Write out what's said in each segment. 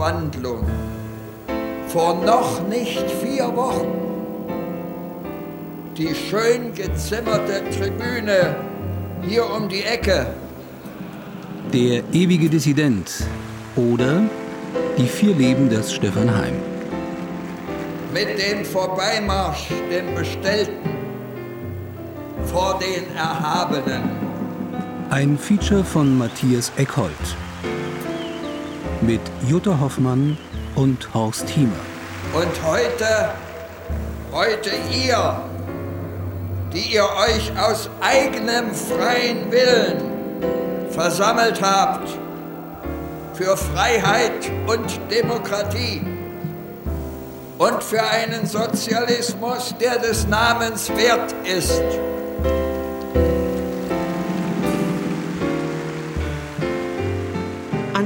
Wandlung. Vor noch nicht vier Wochen die schön gezimmerte Tribüne hier um die Ecke. Der ewige Dissident oder die vier Leben des Stefan Heim. Mit dem Vorbeimarsch, dem Bestellten, vor den Erhabenen. Ein Feature von Matthias Eckhold. Mit Jutta Hoffmann und Horst Hiemer. Und heute, heute ihr, die ihr euch aus eigenem freien Willen versammelt habt für Freiheit und Demokratie und für einen Sozialismus, der des Namens wert ist.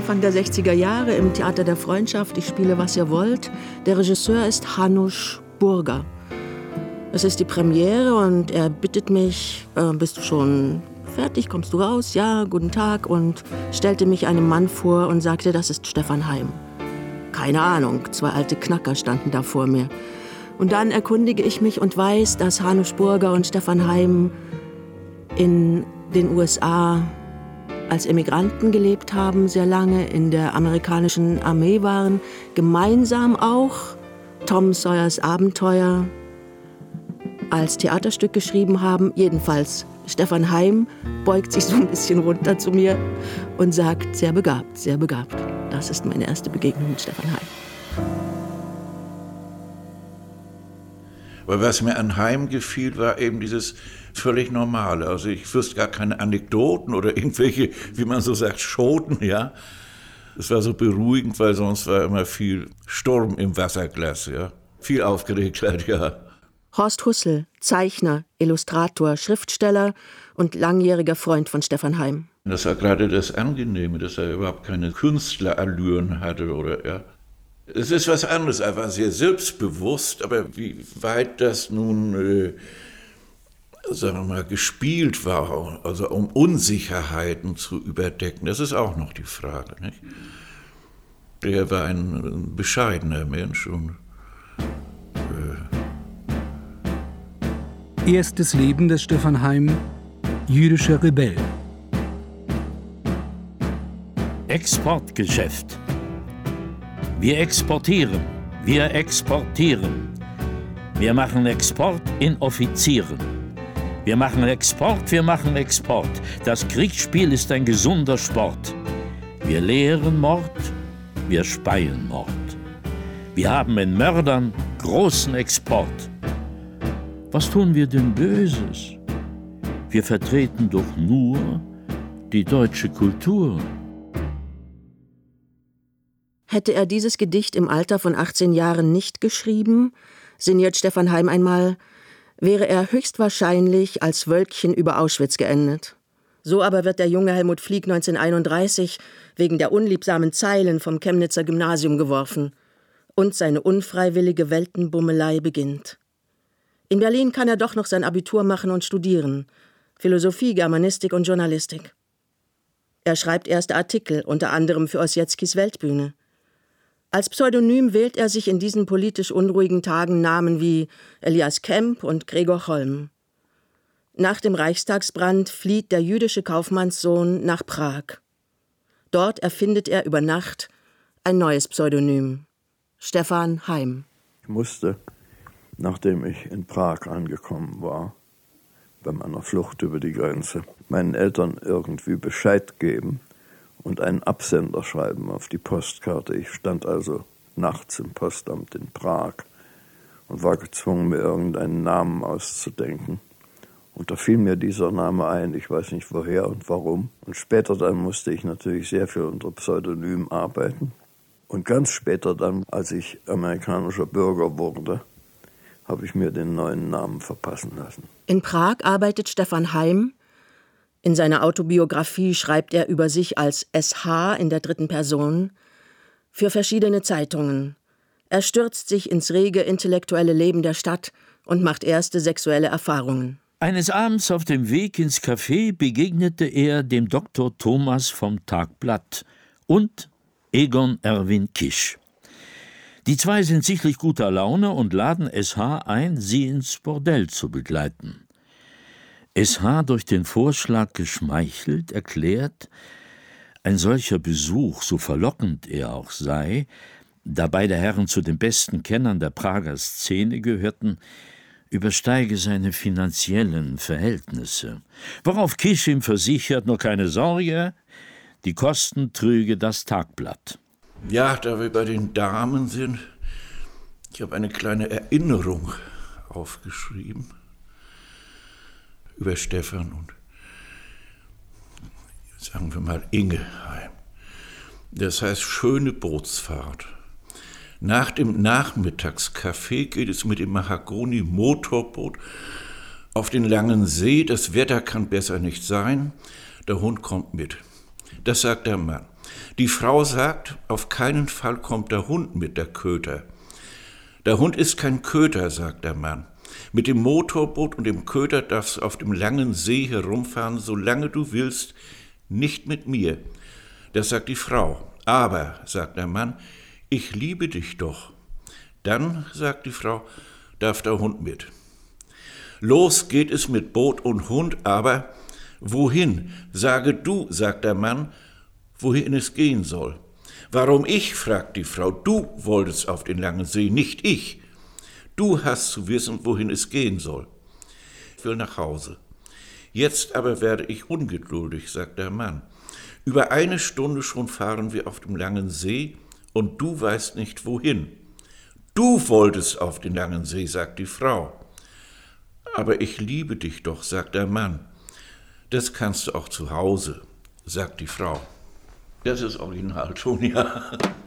Anfang der 60er Jahre im Theater der Freundschaft, ich spiele, was ihr wollt. Der Regisseur ist Hanusch Burger. Es ist die Premiere und er bittet mich, äh, bist du schon fertig, kommst du raus? Ja, guten Tag. Und stellte mich einem Mann vor und sagte, das ist Stefan Heim. Keine Ahnung, zwei alte Knacker standen da vor mir. Und dann erkundige ich mich und weiß, dass Hanusch Burger und Stefan Heim in den USA als Emigranten gelebt haben, sehr lange in der amerikanischen Armee waren, gemeinsam auch Tom Sawyers Abenteuer als Theaterstück geschrieben haben. Jedenfalls Stefan Heim beugt sich so ein bisschen runter zu mir und sagt, sehr begabt, sehr begabt. Das ist meine erste Begegnung mit Stefan Heim. Aber was mir an Heim gefiel, war eben dieses völlig Normale. Also ich wüsste gar keine Anekdoten oder irgendwelche, wie man so sagt, Schoten, ja. Es war so beruhigend, weil sonst war immer viel Sturm im Wasserglas, ja. Viel Aufgeregtheit, ja. Horst Hussel, Zeichner, Illustrator, Schriftsteller und langjähriger Freund von Stefan Heim. Das war gerade das Angenehme, dass er überhaupt keine Künstlerallüren hatte oder ja. Es ist was anderes, er war sehr selbstbewusst, aber wie weit das nun, äh, sagen wir mal, gespielt war, also um Unsicherheiten zu überdecken, das ist auch noch die Frage. Nicht? Er war ein bescheidener Mensch und äh Erstes Leben des Stefan Heim, jüdischer Rebell. Exportgeschäft. Wir exportieren, wir exportieren. Wir machen Export in Offizieren. Wir machen Export, wir machen Export. Das Kriegsspiel ist ein gesunder Sport. Wir lehren Mord, wir speien Mord. Wir haben in Mördern großen Export. Was tun wir denn Böses? Wir vertreten doch nur die deutsche Kultur. Hätte er dieses Gedicht im Alter von 18 Jahren nicht geschrieben, sinniert Stefan Heim einmal, wäre er höchstwahrscheinlich als Wölkchen über Auschwitz geendet. So aber wird der junge Helmut Flieg 1931 wegen der unliebsamen Zeilen vom Chemnitzer Gymnasium geworfen. Und seine unfreiwillige Weltenbummelei beginnt. In Berlin kann er doch noch sein Abitur machen und studieren. Philosophie, Germanistik und Journalistik. Er schreibt erste Artikel, unter anderem für Ossietzkis Weltbühne. Als Pseudonym wählt er sich in diesen politisch unruhigen Tagen Namen wie Elias Kemp und Gregor Holm. Nach dem Reichstagsbrand flieht der jüdische Kaufmannssohn nach Prag. Dort erfindet er über Nacht ein neues Pseudonym. Stefan Heim. Ich musste, nachdem ich in Prag angekommen war, bei meiner Flucht über die Grenze, meinen Eltern irgendwie Bescheid geben, und einen Absender schreiben auf die Postkarte. Ich stand also nachts im Postamt in Prag und war gezwungen, mir irgendeinen Namen auszudenken. Und da fiel mir dieser Name ein, ich weiß nicht woher und warum. Und später dann musste ich natürlich sehr viel unter Pseudonym arbeiten. Und ganz später dann, als ich amerikanischer Bürger wurde, habe ich mir den neuen Namen verpassen lassen. In Prag arbeitet Stefan Heim, in seiner Autobiografie schreibt er über sich als SH in der dritten Person für verschiedene Zeitungen. Er stürzt sich ins rege intellektuelle Leben der Stadt und macht erste sexuelle Erfahrungen. Eines Abends auf dem Weg ins Café begegnete er dem Dr. Thomas vom Tagblatt und Egon Erwin Kisch. Die zwei sind sichtlich guter Laune und laden SH ein, sie ins Bordell zu begleiten. SH durch den Vorschlag geschmeichelt erklärt, ein solcher Besuch, so verlockend er auch sei, da beide Herren zu den besten Kennern der Prager Szene gehörten, übersteige seine finanziellen Verhältnisse. Worauf Kisch ihm versichert, nur keine Sorge, die Kosten trüge das Tagblatt. Ja, da wir bei den Damen sind, ich habe eine kleine Erinnerung aufgeschrieben über Stefan und sagen wir mal Ingeheim. Das heißt schöne Bootsfahrt. Nach dem Nachmittagskaffee geht es mit dem Mahagoni-Motorboot auf den langen See. Das Wetter kann besser nicht sein. Der Hund kommt mit. Das sagt der Mann. Die Frau sagt, auf keinen Fall kommt der Hund mit, der Köter. Der Hund ist kein Köter, sagt der Mann. Mit dem Motorboot und dem Köter darfst du auf dem langen See herumfahren, solange du willst, nicht mit mir. Das sagt die Frau. Aber, sagt der Mann, ich liebe dich doch. Dann, sagt die Frau, darf der Hund mit. Los geht es mit Boot und Hund, aber wohin? Sage du, sagt der Mann, wohin es gehen soll. Warum ich? fragt die Frau. Du wolltest auf den langen See, nicht ich. Du hast zu wissen, wohin es gehen soll. Ich will nach Hause. Jetzt aber werde ich ungeduldig, sagt der Mann. Über eine Stunde schon fahren wir auf dem langen See, und du weißt nicht wohin. Du wolltest auf den langen See, sagt die Frau. Aber ich liebe dich doch, sagt der Mann. Das kannst du auch zu Hause, sagt die Frau. Das ist Originalton, ja.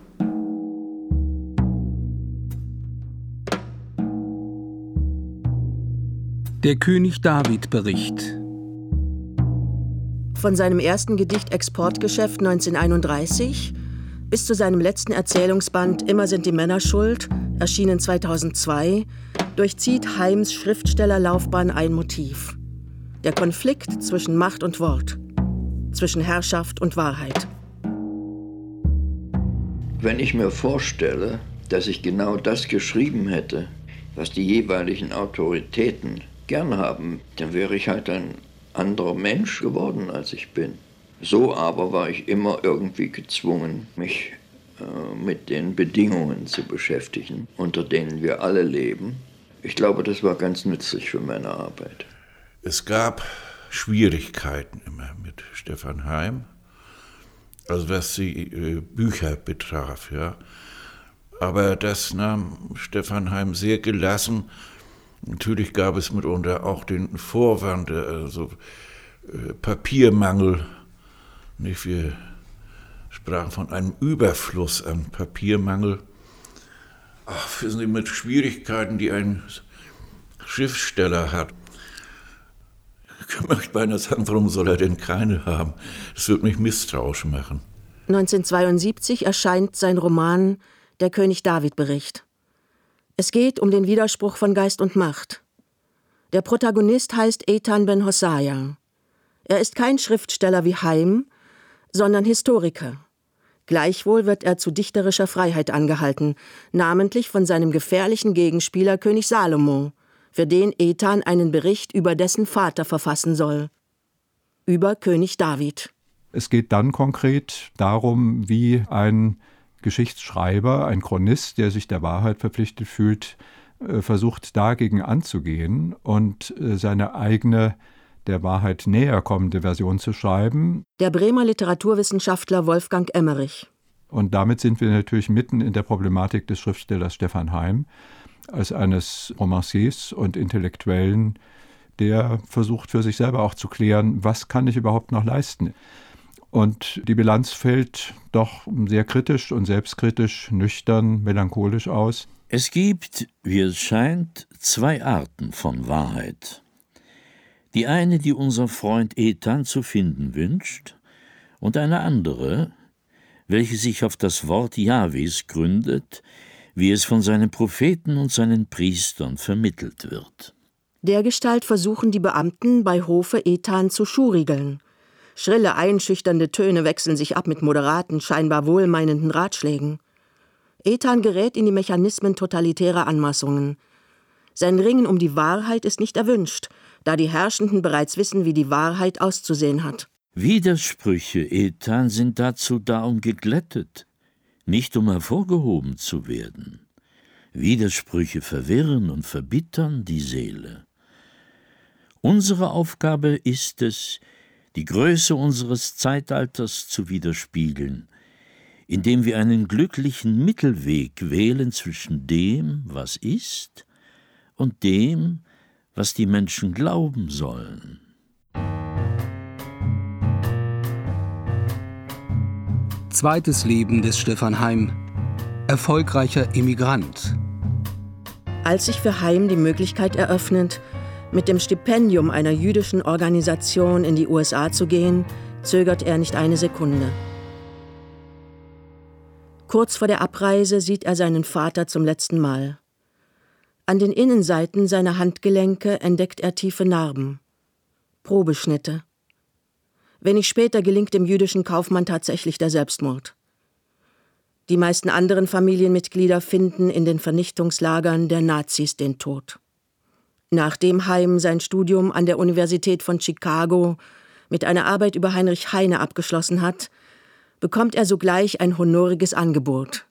Der König David Bericht. Von seinem ersten Gedicht Exportgeschäft 1931 bis zu seinem letzten Erzählungsband Immer sind die Männer schuld, erschienen 2002, durchzieht Heims Schriftstellerlaufbahn ein Motiv. Der Konflikt zwischen Macht und Wort, zwischen Herrschaft und Wahrheit. Wenn ich mir vorstelle, dass ich genau das geschrieben hätte, was die jeweiligen Autoritäten gern haben, dann wäre ich halt ein anderer Mensch geworden, als ich bin. So aber war ich immer irgendwie gezwungen, mich äh, mit den Bedingungen zu beschäftigen, unter denen wir alle leben. Ich glaube, das war ganz nützlich für meine Arbeit. Es gab Schwierigkeiten immer mit Stefan Heim, also was die äh, Bücher betraf, ja. Aber das nahm Stefan Heim sehr gelassen. Natürlich gab es mitunter auch den Vorwand, also äh, Papiermangel nicht? Wir sprachen von einem Überfluss an Papiermangel. Ach, wissen Sie, mit Schwierigkeiten, die ein Schriftsteller hat. Ich möchte beinahe sagen, warum soll er denn keine haben? Das wird mich misstrauisch machen. 1972 erscheint sein Roman Der König David Bericht. Es geht um den Widerspruch von Geist und Macht. Der Protagonist heißt Ethan Ben Hossaya. Er ist kein Schriftsteller wie Heim, sondern Historiker. Gleichwohl wird er zu dichterischer Freiheit angehalten, namentlich von seinem gefährlichen Gegenspieler König Salomo, für den Ethan einen Bericht über dessen Vater verfassen soll. Über König David. Es geht dann konkret darum, wie ein Geschichtsschreiber, ein Chronist, der sich der Wahrheit verpflichtet fühlt, äh, versucht dagegen anzugehen und äh, seine eigene der Wahrheit näher kommende Version zu schreiben. Der Bremer Literaturwissenschaftler Wolfgang Emmerich. Und damit sind wir natürlich mitten in der Problematik des Schriftstellers Stefan Heim, als eines Romanciers und Intellektuellen, der versucht für sich selber auch zu klären, was kann ich überhaupt noch leisten. Und die Bilanz fällt doch sehr kritisch und selbstkritisch, nüchtern, melancholisch aus. Es gibt, wie es scheint, zwei Arten von Wahrheit. Die eine, die unser Freund Ethan zu finden wünscht, und eine andere, welche sich auf das Wort Jahwes gründet, wie es von seinen Propheten und seinen Priestern vermittelt wird. Dergestalt versuchen die Beamten bei Hofe Ethan zu schurigeln. Schrille, einschüchternde Töne wechseln sich ab mit moderaten, scheinbar wohlmeinenden Ratschlägen. Ethan gerät in die Mechanismen totalitärer Anmaßungen. Sein Ringen um die Wahrheit ist nicht erwünscht, da die Herrschenden bereits wissen, wie die Wahrheit auszusehen hat. Widersprüche, Ethan, sind dazu da, um geglättet, nicht um hervorgehoben zu werden. Widersprüche verwirren und verbittern die Seele. Unsere Aufgabe ist es, die Größe unseres Zeitalters zu widerspiegeln, indem wir einen glücklichen Mittelweg wählen zwischen dem, was ist, und dem, was die Menschen glauben sollen. Zweites Leben des Stefan Heim. Erfolgreicher Immigrant. Als sich für Heim die Möglichkeit eröffnet, mit dem Stipendium einer jüdischen Organisation in die USA zu gehen, zögert er nicht eine Sekunde. Kurz vor der Abreise sieht er seinen Vater zum letzten Mal. An den Innenseiten seiner Handgelenke entdeckt er tiefe Narben. Probeschnitte. Wenig später gelingt dem jüdischen Kaufmann tatsächlich der Selbstmord. Die meisten anderen Familienmitglieder finden in den Vernichtungslagern der Nazis den Tod. Nachdem Heim sein Studium an der Universität von Chicago mit einer Arbeit über Heinrich Heine abgeschlossen hat, bekommt er sogleich ein honoriges Angebot.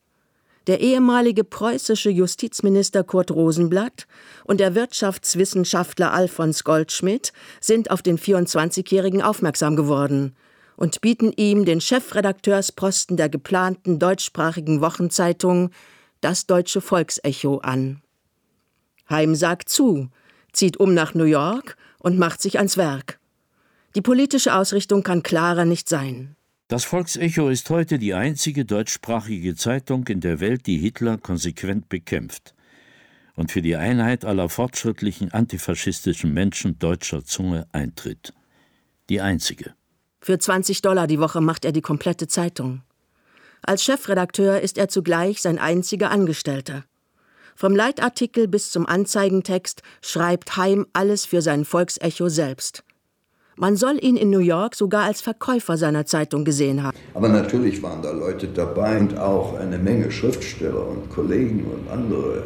Der ehemalige preußische Justizminister Kurt Rosenblatt und der Wirtschaftswissenschaftler Alfons Goldschmidt sind auf den 24-Jährigen aufmerksam geworden und bieten ihm den Chefredakteursposten der geplanten deutschsprachigen Wochenzeitung Das Deutsche Volksecho an. Heim sagt zu, zieht um nach New York und macht sich ans Werk. Die politische Ausrichtung kann klarer nicht sein. Das Volksecho ist heute die einzige deutschsprachige Zeitung in der Welt, die Hitler konsequent bekämpft und für die Einheit aller fortschrittlichen antifaschistischen Menschen deutscher Zunge eintritt. Die einzige. Für 20 Dollar die Woche macht er die komplette Zeitung. Als Chefredakteur ist er zugleich sein einziger Angestellter. Vom Leitartikel bis zum Anzeigentext schreibt Heim alles für sein Volksecho selbst. Man soll ihn in New York sogar als Verkäufer seiner Zeitung gesehen haben. Aber natürlich waren da Leute dabei und auch eine Menge Schriftsteller und Kollegen und andere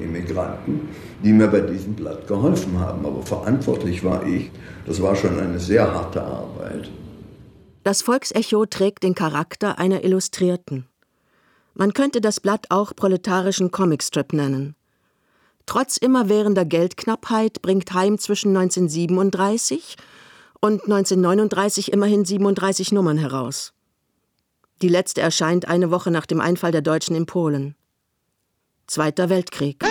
äh, Immigranten, die mir bei diesem Blatt geholfen haben. Aber verantwortlich war ich. Das war schon eine sehr harte Arbeit. Das Volksecho trägt den Charakter einer Illustrierten. Man könnte das Blatt auch proletarischen Comicstrip nennen. Trotz immerwährender Geldknappheit bringt Heim zwischen 1937 und 1939 immerhin 37 Nummern heraus. Die letzte erscheint eine Woche nach dem Einfall der Deutschen in Polen. Zweiter Weltkrieg.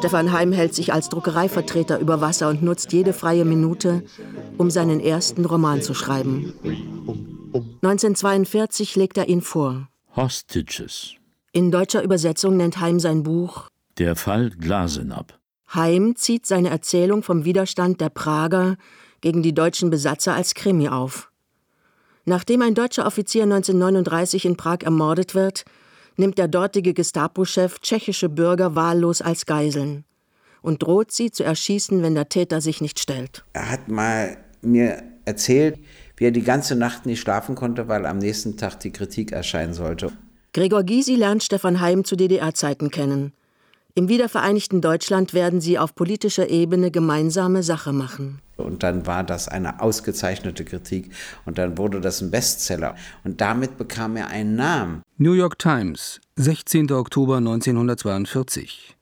Stefan Heim hält sich als Druckereivertreter über Wasser und nutzt jede freie Minute, um seinen ersten Roman zu schreiben. 1942 legt er ihn vor. Hostages. In deutscher Übersetzung nennt Heim sein Buch Der Fall Glasenapp. Heim zieht seine Erzählung vom Widerstand der Prager gegen die deutschen Besatzer als Krimi auf. Nachdem ein deutscher Offizier 1939 in Prag ermordet wird, nimmt der dortige Gestapo-Chef tschechische Bürger wahllos als Geiseln und droht sie zu erschießen, wenn der Täter sich nicht stellt. Er hat mal mir erzählt, wie er die ganze Nacht nicht schlafen konnte, weil am nächsten Tag die Kritik erscheinen sollte. Gregor Gysi lernt Stefan Heim zu DDR-Zeiten kennen. Im wiedervereinigten Deutschland werden sie auf politischer Ebene gemeinsame Sache machen. Und dann war das eine ausgezeichnete Kritik und dann wurde das ein Bestseller. Und damit bekam er einen Namen. New York Times, 16. Oktober 1942.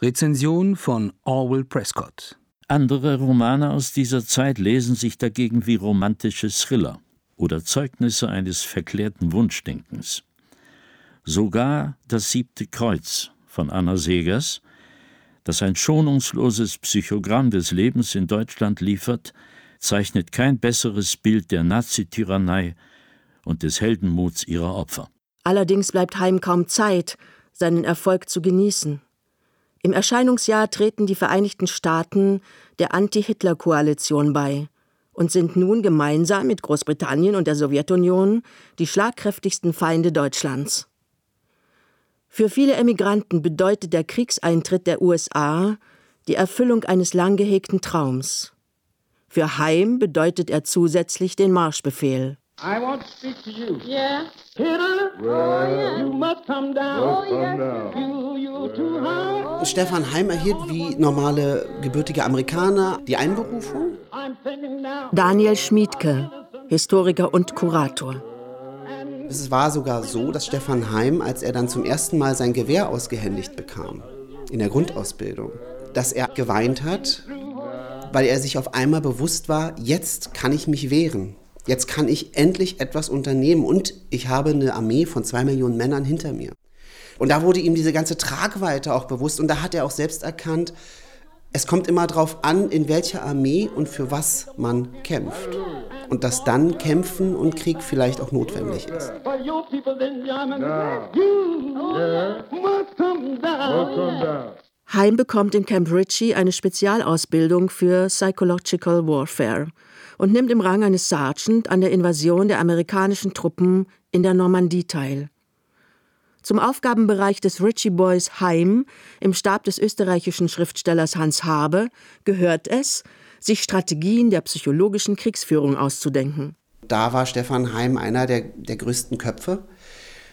Rezension von Orwell Prescott. Andere Romane aus dieser Zeit lesen sich dagegen wie romantische Thriller oder Zeugnisse eines verklärten Wunschdenkens. Sogar das siebte Kreuz von Anna Segers, das ein schonungsloses Psychogramm des Lebens in Deutschland liefert, zeichnet kein besseres Bild der Nazityrannei und des Heldenmuts ihrer Opfer. Allerdings bleibt Heim kaum Zeit, seinen Erfolg zu genießen. Im Erscheinungsjahr treten die Vereinigten Staaten der Anti-Hitler-Koalition bei und sind nun gemeinsam mit Großbritannien und der Sowjetunion die schlagkräftigsten Feinde Deutschlands. Für viele Emigranten bedeutet der Kriegseintritt der USA die Erfüllung eines lang gehegten Traums. Für Heim bedeutet er zusätzlich den Marschbefehl. I want to speak to you. Yeah. Hitler, oh, yeah. you must come down. Oh, yeah. You, you too high. Stefan Heim erhielt wie normale gebürtige Amerikaner die Einberufung. Daniel Schmiedke, Historiker und Kurator. Es war sogar so, dass Stefan Heim, als er dann zum ersten Mal sein Gewehr ausgehändigt bekam, in der Grundausbildung, dass er geweint hat, weil er sich auf einmal bewusst war, jetzt kann ich mich wehren. Jetzt kann ich endlich etwas unternehmen und ich habe eine Armee von zwei Millionen Männern hinter mir. Und da wurde ihm diese ganze Tragweite auch bewusst und da hat er auch selbst erkannt, es kommt immer darauf an, in welcher Armee und für was man kämpft. Und dass dann Kämpfen und Krieg vielleicht auch notwendig ist. Heim bekommt in Camp Ritchie eine Spezialausbildung für Psychological Warfare und nimmt im Rang eines Sergeant an der Invasion der amerikanischen Truppen in der Normandie teil. Zum Aufgabenbereich des Ritchie Boys Heim im Stab des österreichischen Schriftstellers Hans Habe gehört es, sich Strategien der psychologischen Kriegsführung auszudenken. Da war Stefan Heim einer der, der größten Köpfe,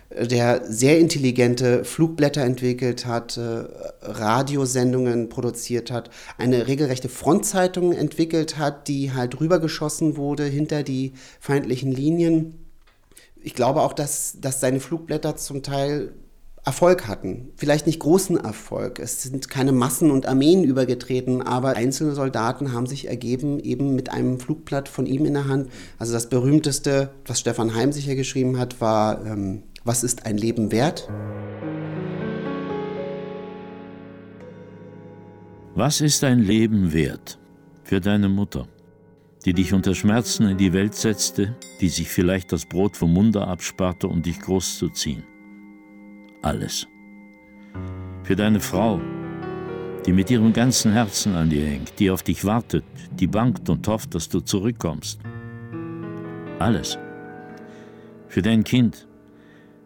der sehr intelligente Flugblätter entwickelt hat, äh, Radiosendungen produziert hat, eine regelrechte Frontzeitung entwickelt hat, die halt rübergeschossen wurde hinter die feindlichen Linien ich glaube auch, dass, dass seine Flugblätter zum Teil Erfolg hatten. Vielleicht nicht großen Erfolg. Es sind keine Massen und Armeen übergetreten, aber einzelne Soldaten haben sich ergeben, eben mit einem Flugblatt von ihm in der Hand. Also das berühmteste, was Stefan Heim sicher geschrieben hat, war ähm, Was ist ein Leben wert? Was ist ein Leben wert für deine Mutter? Die dich unter Schmerzen in die Welt setzte, die sich vielleicht das Brot vom Munde absparte, um dich großzuziehen. Alles. Für deine Frau, die mit ihrem ganzen Herzen an dir hängt, die auf dich wartet, die bangt und hofft, dass du zurückkommst. Alles. Für dein Kind,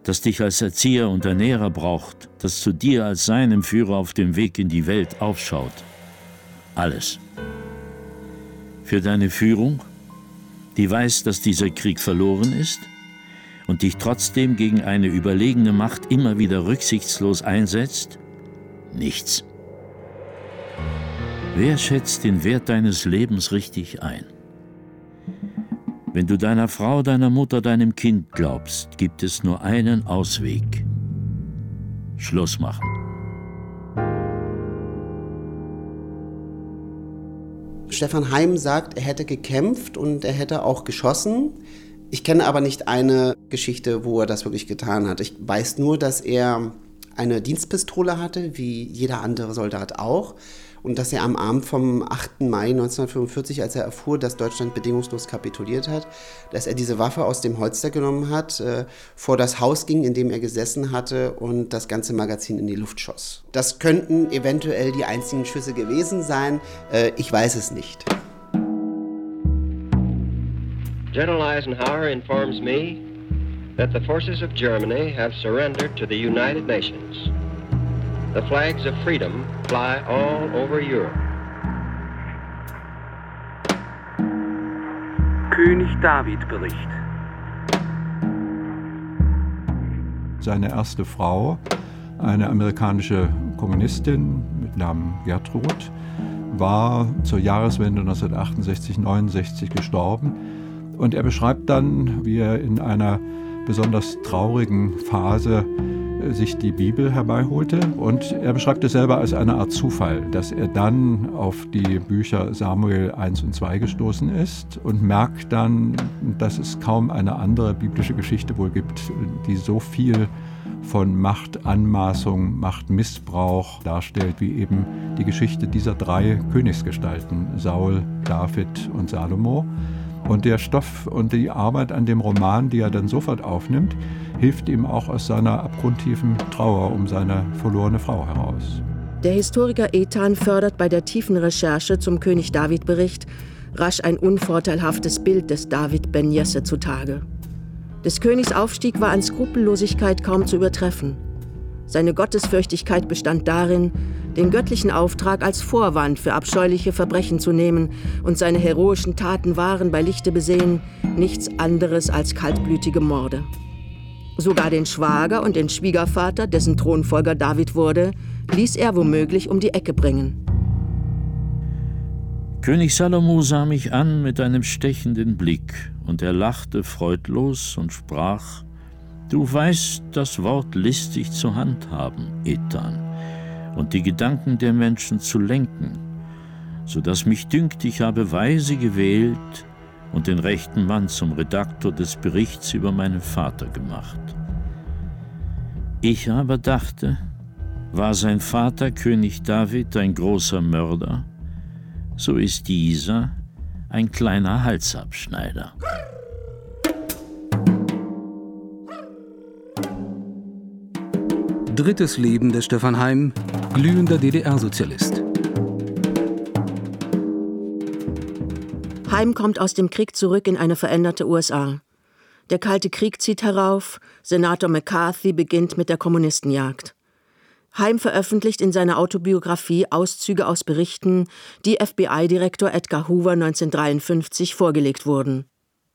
das dich als Erzieher und Ernährer braucht, das zu dir als seinem Führer auf dem Weg in die Welt aufschaut. Alles für deine Führung, die weiß, dass dieser Krieg verloren ist und dich trotzdem gegen eine überlegene Macht immer wieder rücksichtslos einsetzt? Nichts. Wer schätzt den Wert deines Lebens richtig ein? Wenn du deiner Frau, deiner Mutter, deinem Kind glaubst, gibt es nur einen Ausweg. Schluss machen. Stefan Heim sagt, er hätte gekämpft und er hätte auch geschossen. Ich kenne aber nicht eine Geschichte, wo er das wirklich getan hat. Ich weiß nur, dass er eine Dienstpistole hatte, wie jeder andere Soldat auch und dass er am Abend vom 8. Mai 1945, als er erfuhr, dass Deutschland bedingungslos kapituliert hat, dass er diese Waffe aus dem Holster genommen hat, äh, vor das Haus ging, in dem er gesessen hatte und das ganze Magazin in die Luft schoss. Das könnten eventuell die einzigen Schüsse gewesen sein, äh, ich weiß es nicht. General Eisenhower informs me that the forces of Germany have surrendered to the United Nations. The flags of freedom fly all over Europe. König David Bericht. Seine erste Frau, eine amerikanische Kommunistin mit Namen Gertrud, war zur Jahreswende 1968-69 gestorben. Und er beschreibt dann, wie er in einer besonders traurigen Phase sich die Bibel herbeiholte und er beschreibt es selber als eine Art Zufall, dass er dann auf die Bücher Samuel 1 und 2 gestoßen ist und merkt dann, dass es kaum eine andere biblische Geschichte wohl gibt, die so viel von Machtanmaßung, Machtmissbrauch darstellt, wie eben die Geschichte dieser drei Königsgestalten, Saul, David und Salomo. Und der Stoff und die Arbeit an dem Roman, die er dann sofort aufnimmt, hilft ihm auch aus seiner abgrundtiefen Trauer um seine verlorene Frau heraus. Der Historiker Ethan fördert bei der tiefen Recherche zum König David-Bericht rasch ein unvorteilhaftes Bild des David Ben Jesse zutage. Des Königs Aufstieg war an Skrupellosigkeit kaum zu übertreffen. Seine Gottesfürchtigkeit bestand darin, den göttlichen Auftrag als Vorwand für abscheuliche Verbrechen zu nehmen, und seine heroischen Taten waren bei Lichte besehen nichts anderes als kaltblütige Morde. Sogar den Schwager und den Schwiegervater, dessen Thronfolger David wurde, ließ er womöglich um die Ecke bringen. König Salomo sah mich an mit einem stechenden Blick, und er lachte freudlos und sprach, Du weißt das Wort listig zu handhaben, Ethan, und die Gedanken der Menschen zu lenken, so dass mich dünkt, ich habe weise gewählt und den rechten Mann zum Redaktor des Berichts über meinen Vater gemacht. Ich aber dachte, war sein Vater König David ein großer Mörder, so ist dieser ein kleiner Halsabschneider. Drittes Leben des Stefan Heim, glühender DDR-Sozialist. Heim kommt aus dem Krieg zurück in eine veränderte USA. Der Kalte Krieg zieht herauf, Senator McCarthy beginnt mit der Kommunistenjagd. Heim veröffentlicht in seiner Autobiografie Auszüge aus Berichten, die FBI-Direktor Edgar Hoover 1953 vorgelegt wurden.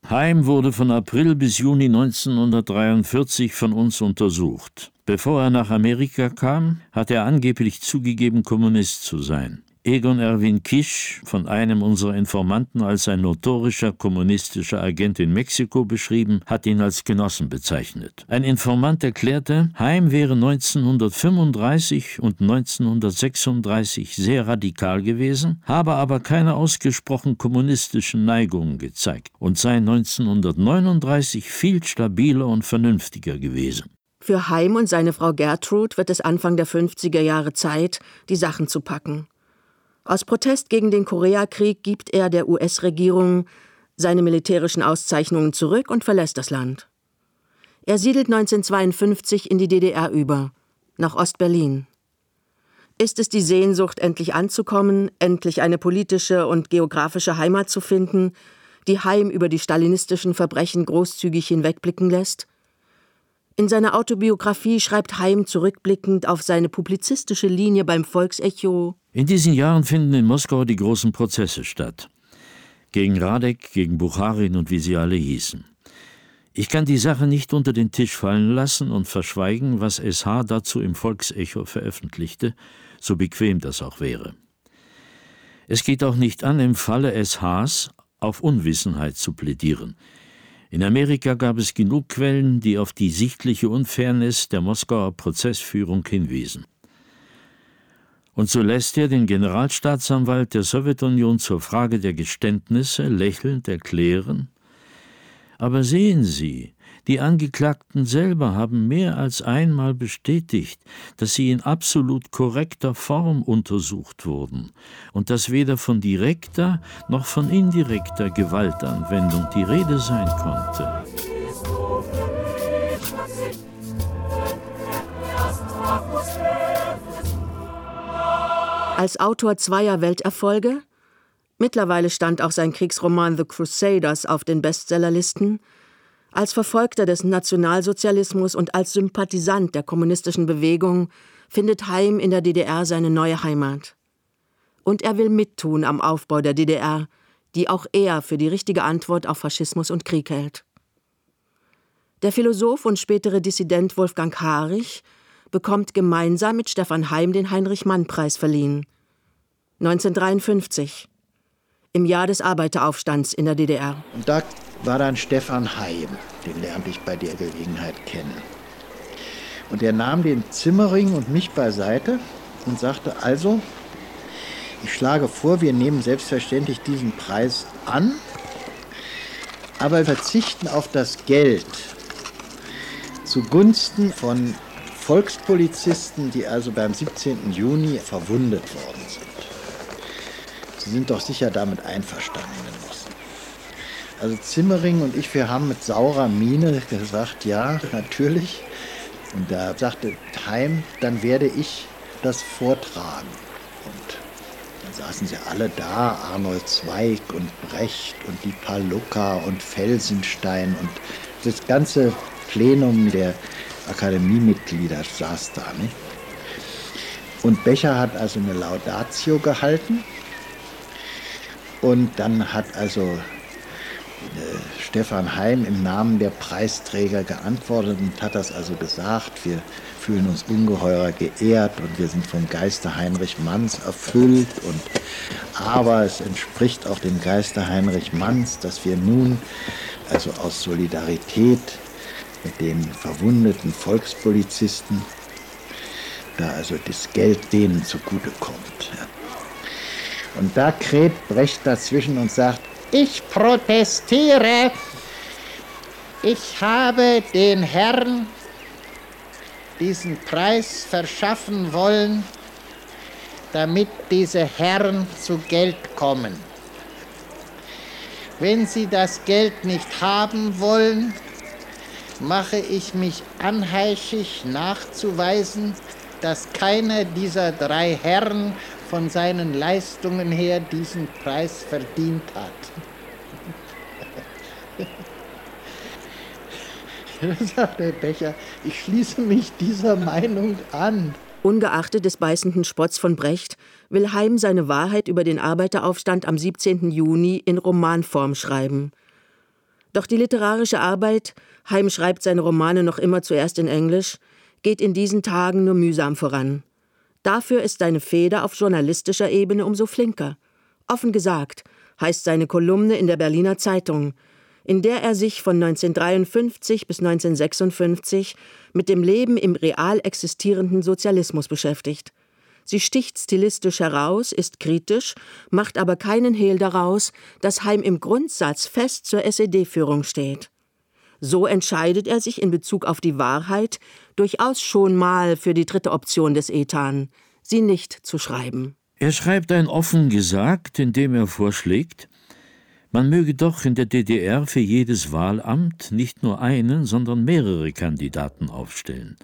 Heim wurde von April bis Juni 1943 von uns untersucht. Bevor er nach Amerika kam, hat er angeblich zugegeben, Kommunist zu sein. Egon Erwin Kisch, von einem unserer Informanten als ein notorischer kommunistischer Agent in Mexiko beschrieben, hat ihn als Genossen bezeichnet. Ein Informant erklärte, Heim wäre 1935 und 1936 sehr radikal gewesen, habe aber keine ausgesprochen kommunistischen Neigungen gezeigt und sei 1939 viel stabiler und vernünftiger gewesen. Für Heim und seine Frau Gertrud wird es Anfang der 50er Jahre Zeit, die Sachen zu packen. Aus Protest gegen den Koreakrieg gibt er der US-Regierung seine militärischen Auszeichnungen zurück und verlässt das Land. Er siedelt 1952 in die DDR über, nach Ostberlin. Ist es die Sehnsucht, endlich anzukommen, endlich eine politische und geografische Heimat zu finden, die Heim über die stalinistischen Verbrechen großzügig hinwegblicken lässt? In seiner Autobiografie schreibt Heim zurückblickend auf seine publizistische Linie beim Volksecho. In diesen Jahren finden in Moskau die großen Prozesse statt. Gegen Radek, gegen Bucharin und wie sie alle hießen. Ich kann die Sache nicht unter den Tisch fallen lassen und verschweigen, was SH dazu im Volksecho veröffentlichte, so bequem das auch wäre. Es geht auch nicht an, im Falle SHs auf Unwissenheit zu plädieren. In Amerika gab es genug Quellen, die auf die sichtliche Unfairness der Moskauer Prozessführung hinwiesen. Und so lässt er den Generalstaatsanwalt der Sowjetunion zur Frage der Geständnisse lächelnd erklären Aber sehen Sie, die Angeklagten selber haben mehr als einmal bestätigt, dass sie in absolut korrekter Form untersucht wurden und dass weder von direkter noch von indirekter Gewaltanwendung die Rede sein konnte. Als Autor zweier Welterfolge, mittlerweile stand auch sein Kriegsroman The Crusaders auf den Bestsellerlisten, als Verfolgter des Nationalsozialismus und als Sympathisant der kommunistischen Bewegung findet Heim in der DDR seine neue Heimat. Und er will mittun am Aufbau der DDR, die auch er für die richtige Antwort auf Faschismus und Krieg hält. Der Philosoph und spätere Dissident Wolfgang Harich bekommt gemeinsam mit Stefan Heim den Heinrich-Mann-Preis verliehen. 1953, im Jahr des Arbeiteraufstands in der DDR. Und da war dann Stefan Heim, den lernte ich bei der Gelegenheit kennen. Und er nahm den Zimmering und mich beiseite und sagte, also, ich schlage vor, wir nehmen selbstverständlich diesen Preis an, aber verzichten auf das Geld zugunsten von Volkspolizisten, die also beim 17. Juni verwundet worden sind. Sie sind doch sicher damit einverstanden. Also Zimmering und ich, wir haben mit saurer Miene gesagt, ja, natürlich. Und da sagte Heim, dann werde ich das vortragen. Und dann saßen sie alle da, Arnold Zweig und Brecht und die Palucca und Felsenstein und das ganze Plenum der Akademiemitglieder saß da. Nicht? Und Becher hat also eine Laudatio gehalten. Und dann hat also Stefan Heim im Namen der Preisträger geantwortet und hat das also gesagt. Wir fühlen uns ungeheuer geehrt und wir sind vom Geiste Heinrich Manns erfüllt. Und, aber es entspricht auch dem Geiste Heinrich Manns, dass wir nun also aus Solidarität mit den verwundeten Volkspolizisten da also das Geld denen zugutekommt. Und da kräht Brecht dazwischen und sagt, ich protestiere. Ich habe den Herrn diesen Preis verschaffen wollen, damit diese Herren zu Geld kommen. Wenn sie das Geld nicht haben wollen, mache ich mich anheischig nachzuweisen, dass keiner dieser drei Herren von seinen Leistungen her diesen Preis verdient hat. sagt der Becher, ich schließe mich dieser Meinung an. Ungeachtet des beißenden Spotts von Brecht will Heim seine Wahrheit über den Arbeiteraufstand am 17. Juni in Romanform schreiben. Doch die literarische Arbeit, Heim schreibt seine Romane noch immer zuerst in Englisch, geht in diesen Tagen nur mühsam voran. Dafür ist seine Feder auf journalistischer Ebene umso flinker. Offen gesagt, heißt seine Kolumne in der Berliner Zeitung, in der er sich von 1953 bis 1956 mit dem Leben im real existierenden Sozialismus beschäftigt. Sie sticht stilistisch heraus, ist kritisch, macht aber keinen Hehl daraus, dass Heim im Grundsatz fest zur SED-Führung steht. So entscheidet er sich in Bezug auf die Wahrheit durchaus schon mal für die dritte Option des Ethan, sie nicht zu schreiben. Er schreibt ein offen gesagt, indem er vorschlägt, man möge doch in der DDR für jedes Wahlamt nicht nur einen, sondern mehrere Kandidaten aufstellen,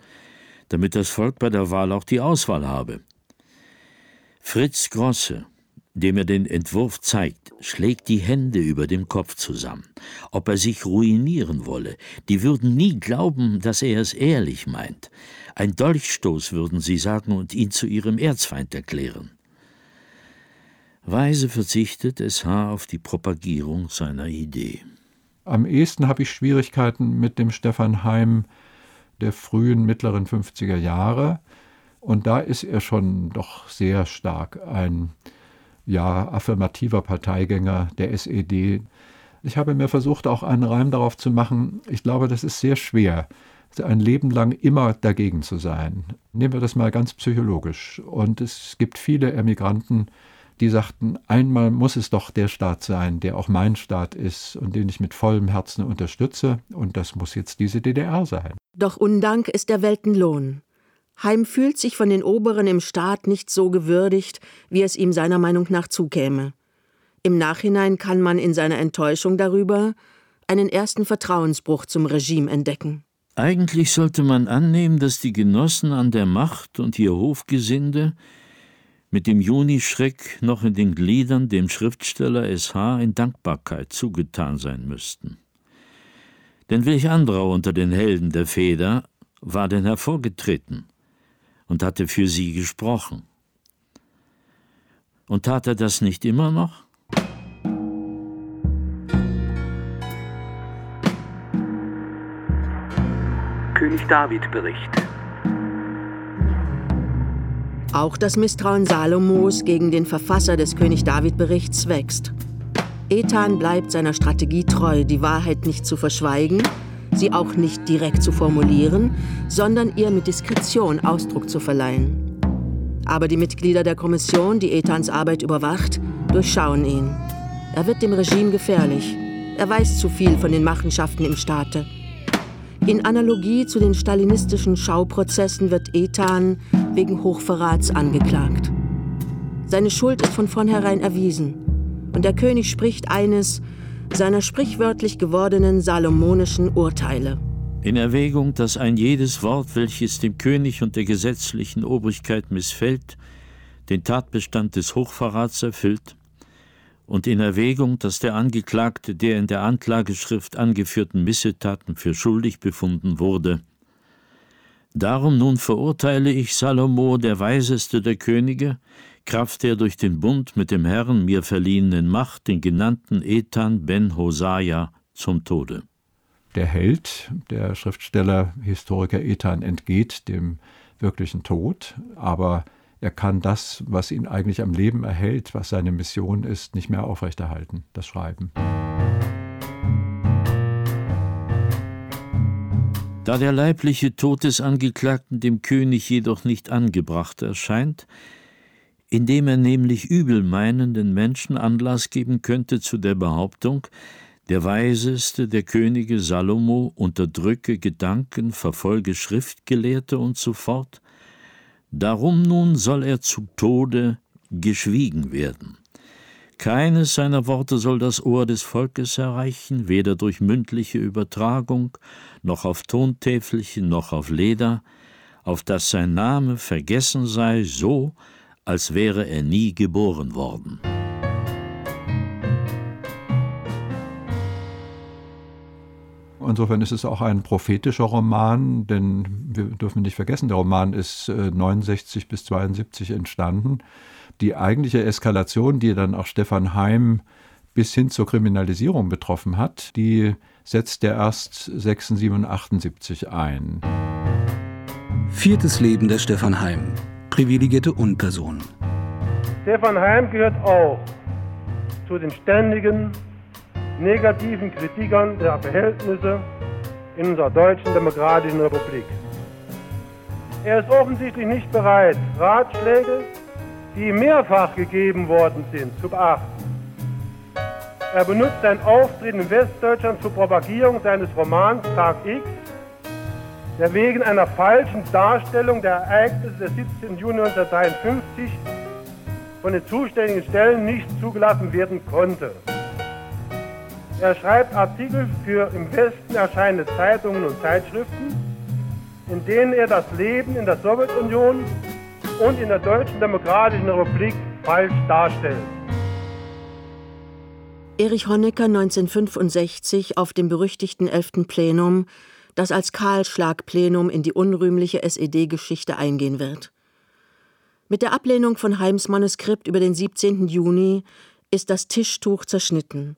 damit das Volk bei der Wahl auch die Auswahl habe. Fritz Grosse, dem er den Entwurf zeigt, schlägt die Hände über dem Kopf zusammen, ob er sich ruinieren wolle. Die würden nie glauben, dass er es ehrlich meint. Ein Dolchstoß würden sie sagen und ihn zu ihrem Erzfeind erklären. Weise verzichtet SH auf die Propagierung seiner Idee. Am ehesten habe ich Schwierigkeiten mit dem Stefan Heim der frühen, mittleren 50er Jahre. Und da ist er schon doch sehr stark ein ja, affirmativer Parteigänger der SED. Ich habe mir versucht, auch einen Reim darauf zu machen. Ich glaube, das ist sehr schwer, ein Leben lang immer dagegen zu sein. Nehmen wir das mal ganz psychologisch. Und es gibt viele Emigranten, die sagten, einmal muss es doch der Staat sein, der auch mein Staat ist und den ich mit vollem Herzen unterstütze, und das muss jetzt diese DDR sein. Doch Undank ist der Weltenlohn. Heim fühlt sich von den Oberen im Staat nicht so gewürdigt, wie es ihm seiner Meinung nach zukäme. Im Nachhinein kann man in seiner Enttäuschung darüber einen ersten Vertrauensbruch zum Regime entdecken. Eigentlich sollte man annehmen, dass die Genossen an der Macht und ihr Hofgesinde mit dem Junischreck noch in den Gliedern dem Schriftsteller SH in Dankbarkeit zugetan sein müssten. Denn welch anderer unter den Helden der Feder war denn hervorgetreten? Und hatte für sie gesprochen. Und tat er das nicht immer noch? König David Bericht. Auch das Misstrauen Salomos gegen den Verfasser des König David Berichts wächst. Ethan bleibt seiner Strategie treu, die Wahrheit nicht zu verschweigen sie auch nicht direkt zu formulieren, sondern ihr mit Diskretion Ausdruck zu verleihen. Aber die Mitglieder der Kommission, die Ethans Arbeit überwacht, durchschauen ihn. Er wird dem Regime gefährlich. Er weiß zu viel von den Machenschaften im Staate. In Analogie zu den stalinistischen Schauprozessen wird Ethan wegen Hochverrats angeklagt. Seine Schuld ist von vornherein erwiesen. Und der König spricht eines, seiner sprichwörtlich gewordenen salomonischen Urteile. In Erwägung, dass ein jedes Wort, welches dem König und der gesetzlichen Obrigkeit missfällt, den Tatbestand des Hochverrats erfüllt, und in Erwägung, dass der Angeklagte der in der Anklageschrift angeführten Missetaten für schuldig befunden wurde, Darum nun verurteile ich Salomo, der weiseste der Könige, Kraft der durch den Bund mit dem Herrn mir verliehenen Macht, den genannten Ethan ben Hosea, zum Tode. Der Held, der Schriftsteller, Historiker Ethan entgeht dem wirklichen Tod, aber er kann das, was ihn eigentlich am Leben erhält, was seine Mission ist, nicht mehr aufrechterhalten, das Schreiben. Da der leibliche Tod des Angeklagten dem König jedoch nicht angebracht erscheint, indem er nämlich übelmeinenden Menschen Anlass geben könnte zu der Behauptung, der weiseste der Könige Salomo unterdrücke Gedanken, verfolge Schriftgelehrte und so fort, darum nun soll er zu Tode geschwiegen werden. Keines seiner Worte soll das Ohr des Volkes erreichen, weder durch mündliche Übertragung, noch auf Tontäfelchen, noch auf Leder, auf dass sein Name vergessen sei, so als wäre er nie geboren worden. Insofern ist es auch ein prophetischer Roman, denn wir dürfen nicht vergessen, der Roman ist 69 äh, bis 72 entstanden. Die eigentliche Eskalation, die dann auch Stefan Heim bis hin zur Kriminalisierung betroffen hat, die setzt er erst 76 und 78 ein. Viertes Leben der Stefan Heim privilegierte Unperson. Stefan Heim gehört auch zu den ständigen negativen Kritikern der Verhältnisse in unserer deutschen demokratischen Republik. Er ist offensichtlich nicht bereit, Ratschläge, die mehrfach gegeben worden sind, zu beachten. Er benutzt sein Auftreten in Westdeutschland zur Propagierung seines Romans Tag X der wegen einer falschen Darstellung der Ereignisse des 17. Juni 1953 von den zuständigen Stellen nicht zugelassen werden konnte. Er schreibt Artikel für im Westen erscheinende Zeitungen und Zeitschriften, in denen er das Leben in der Sowjetunion und in der Deutschen Demokratischen Republik falsch darstellt. Erich Honecker 1965 auf dem berüchtigten 11. Plenum das als Kahlschlagplenum in die unrühmliche SED-Geschichte eingehen wird. Mit der Ablehnung von Heims Manuskript über den 17. Juni ist das Tischtuch zerschnitten.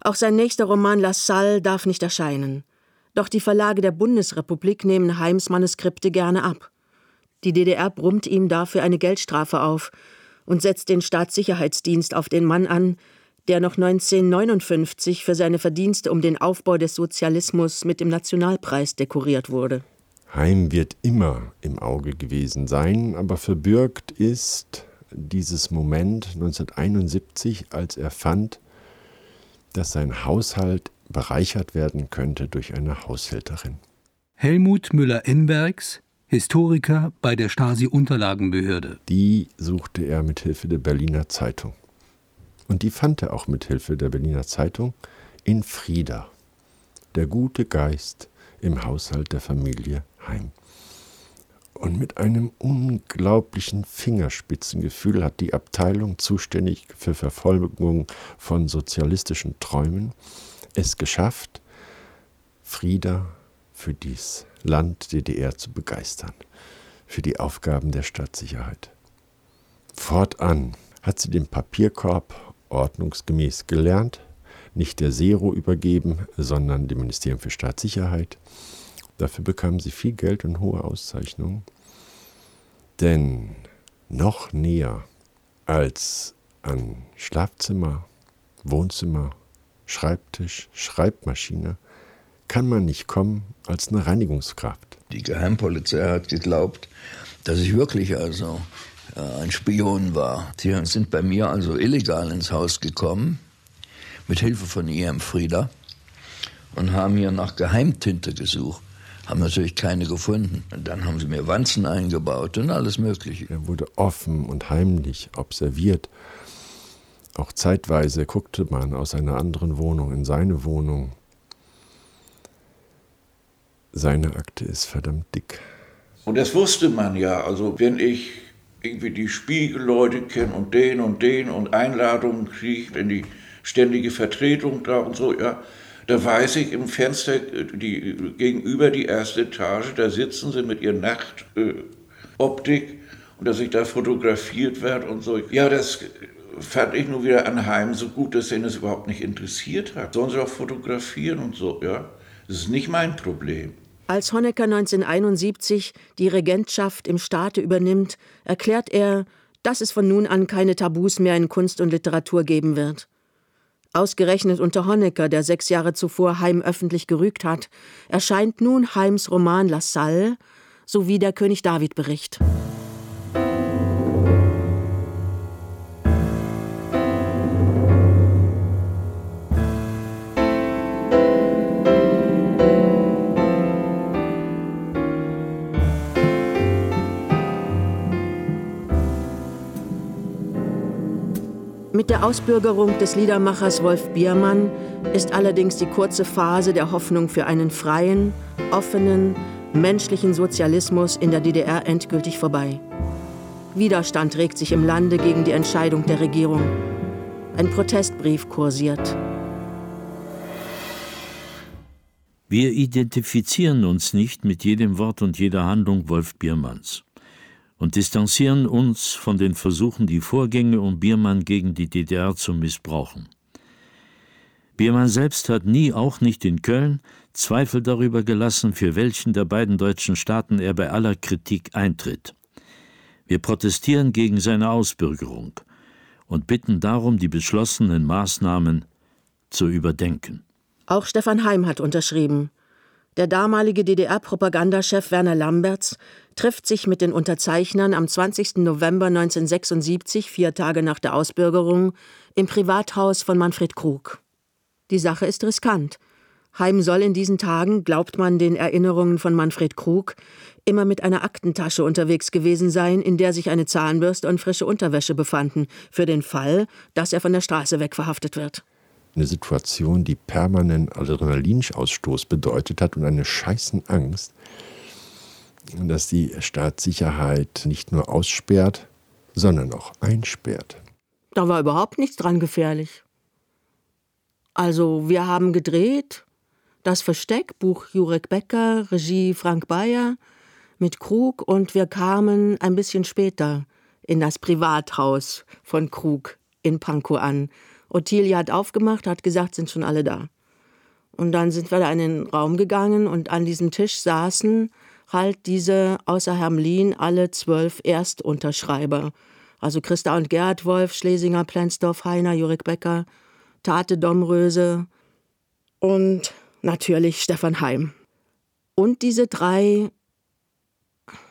Auch sein nächster Roman La Salle darf nicht erscheinen. Doch die Verlage der Bundesrepublik nehmen Heims Manuskripte gerne ab. Die DDR brummt ihm dafür eine Geldstrafe auf und setzt den Staatssicherheitsdienst auf den Mann an, der noch 1959 für seine Verdienste um den Aufbau des Sozialismus mit dem Nationalpreis dekoriert wurde. Heim wird immer im Auge gewesen sein, aber verbürgt ist dieses Moment 1971, als er fand, dass sein Haushalt bereichert werden könnte durch eine Haushälterin. Helmut Müller-Enbergs, Historiker bei der Stasi-Unterlagenbehörde. Die suchte er mit Hilfe der Berliner Zeitung. Und die fand er auch mit Hilfe der Berliner Zeitung in Frieda, der gute Geist im Haushalt der Familie Heim. Und mit einem unglaublichen Fingerspitzengefühl hat die Abteilung zuständig für Verfolgung von sozialistischen Träumen es geschafft, Frieda für dies Land DDR zu begeistern, für die Aufgaben der Stadtsicherheit. Fortan hat sie den Papierkorb ordnungsgemäß gelernt, nicht der Zero übergeben, sondern dem Ministerium für Staatssicherheit. Dafür bekamen sie viel Geld und hohe Auszeichnungen. Denn noch näher als an Schlafzimmer, Wohnzimmer, Schreibtisch, Schreibmaschine kann man nicht kommen als eine Reinigungskraft. Die Geheimpolizei hat geglaubt, dass ich wirklich also ein Spion war. Sie sind bei mir also illegal ins Haus gekommen, mit Hilfe von ihrem Frieda, und haben hier nach Geheimtinte gesucht. Haben natürlich keine gefunden. Und dann haben sie mir Wanzen eingebaut und alles Mögliche. Er wurde offen und heimlich observiert. Auch zeitweise guckte man aus einer anderen Wohnung in seine Wohnung. Seine Akte ist verdammt dick. Und das wusste man ja. Also wenn ich irgendwie die Spiegelleute kennen und den und den und Einladungen kriegt in die ständige Vertretung da und so, ja, Da weiß ich im Fenster die, gegenüber die erste Etage, da sitzen sie mit ihrer Nachtoptik äh, und dass ich da fotografiert werde und so. Ja, das fand ich nur wieder anheim so gut, dass ihn das überhaupt nicht interessiert hat. Sollen sie auch fotografieren und so, ja. Das ist nicht mein Problem. Als Honecker 1971 die Regentschaft im Staate übernimmt, erklärt er, dass es von nun an keine Tabus mehr in Kunst und Literatur geben wird. Ausgerechnet unter Honecker, der sechs Jahre zuvor Heim öffentlich gerügt hat, erscheint nun Heims Roman La Salle sowie der König David Bericht. Mit der Ausbürgerung des Liedermachers Wolf Biermann ist allerdings die kurze Phase der Hoffnung für einen freien, offenen, menschlichen Sozialismus in der DDR endgültig vorbei. Widerstand regt sich im Lande gegen die Entscheidung der Regierung. Ein Protestbrief kursiert. Wir identifizieren uns nicht mit jedem Wort und jeder Handlung Wolf Biermanns und distanzieren uns von den Versuchen, die Vorgänge um Biermann gegen die DDR zu missbrauchen. Biermann selbst hat nie, auch nicht in Köln, Zweifel darüber gelassen, für welchen der beiden deutschen Staaten er bei aller Kritik eintritt. Wir protestieren gegen seine Ausbürgerung und bitten darum, die beschlossenen Maßnahmen zu überdenken. Auch Stefan Heim hat unterschrieben. Der damalige DDR-Propagandachef Werner Lamberts trifft sich mit den Unterzeichnern am 20. November 1976, vier Tage nach der Ausbürgerung, im Privathaus von Manfred Krug. Die Sache ist riskant. Heim soll in diesen Tagen, glaubt man den Erinnerungen von Manfred Krug, immer mit einer Aktentasche unterwegs gewesen sein, in der sich eine Zahnbürste und frische Unterwäsche befanden, für den Fall, dass er von der Straße weg verhaftet wird eine Situation, die permanent Adrenalinausstoß bedeutet hat und eine scheißen Angst, dass die Staatssicherheit nicht nur aussperrt, sondern auch einsperrt. Da war überhaupt nichts dran gefährlich. Also, wir haben gedreht, das Versteck, Buch Jurek Becker, Regie Frank Bayer mit Krug und wir kamen ein bisschen später in das Privathaus von Krug in Pankow an. Ottilie hat aufgemacht, hat gesagt, sind schon alle da. Und dann sind wir da in den Raum gegangen und an diesem Tisch saßen halt diese außer Hermlin alle zwölf Erstunterschreiber. Also Christa und Gerd, Wolf, Schlesinger, Plenzdorf, Heiner, Jurik Becker, Tate Domröse und natürlich Stefan Heim. Und diese drei,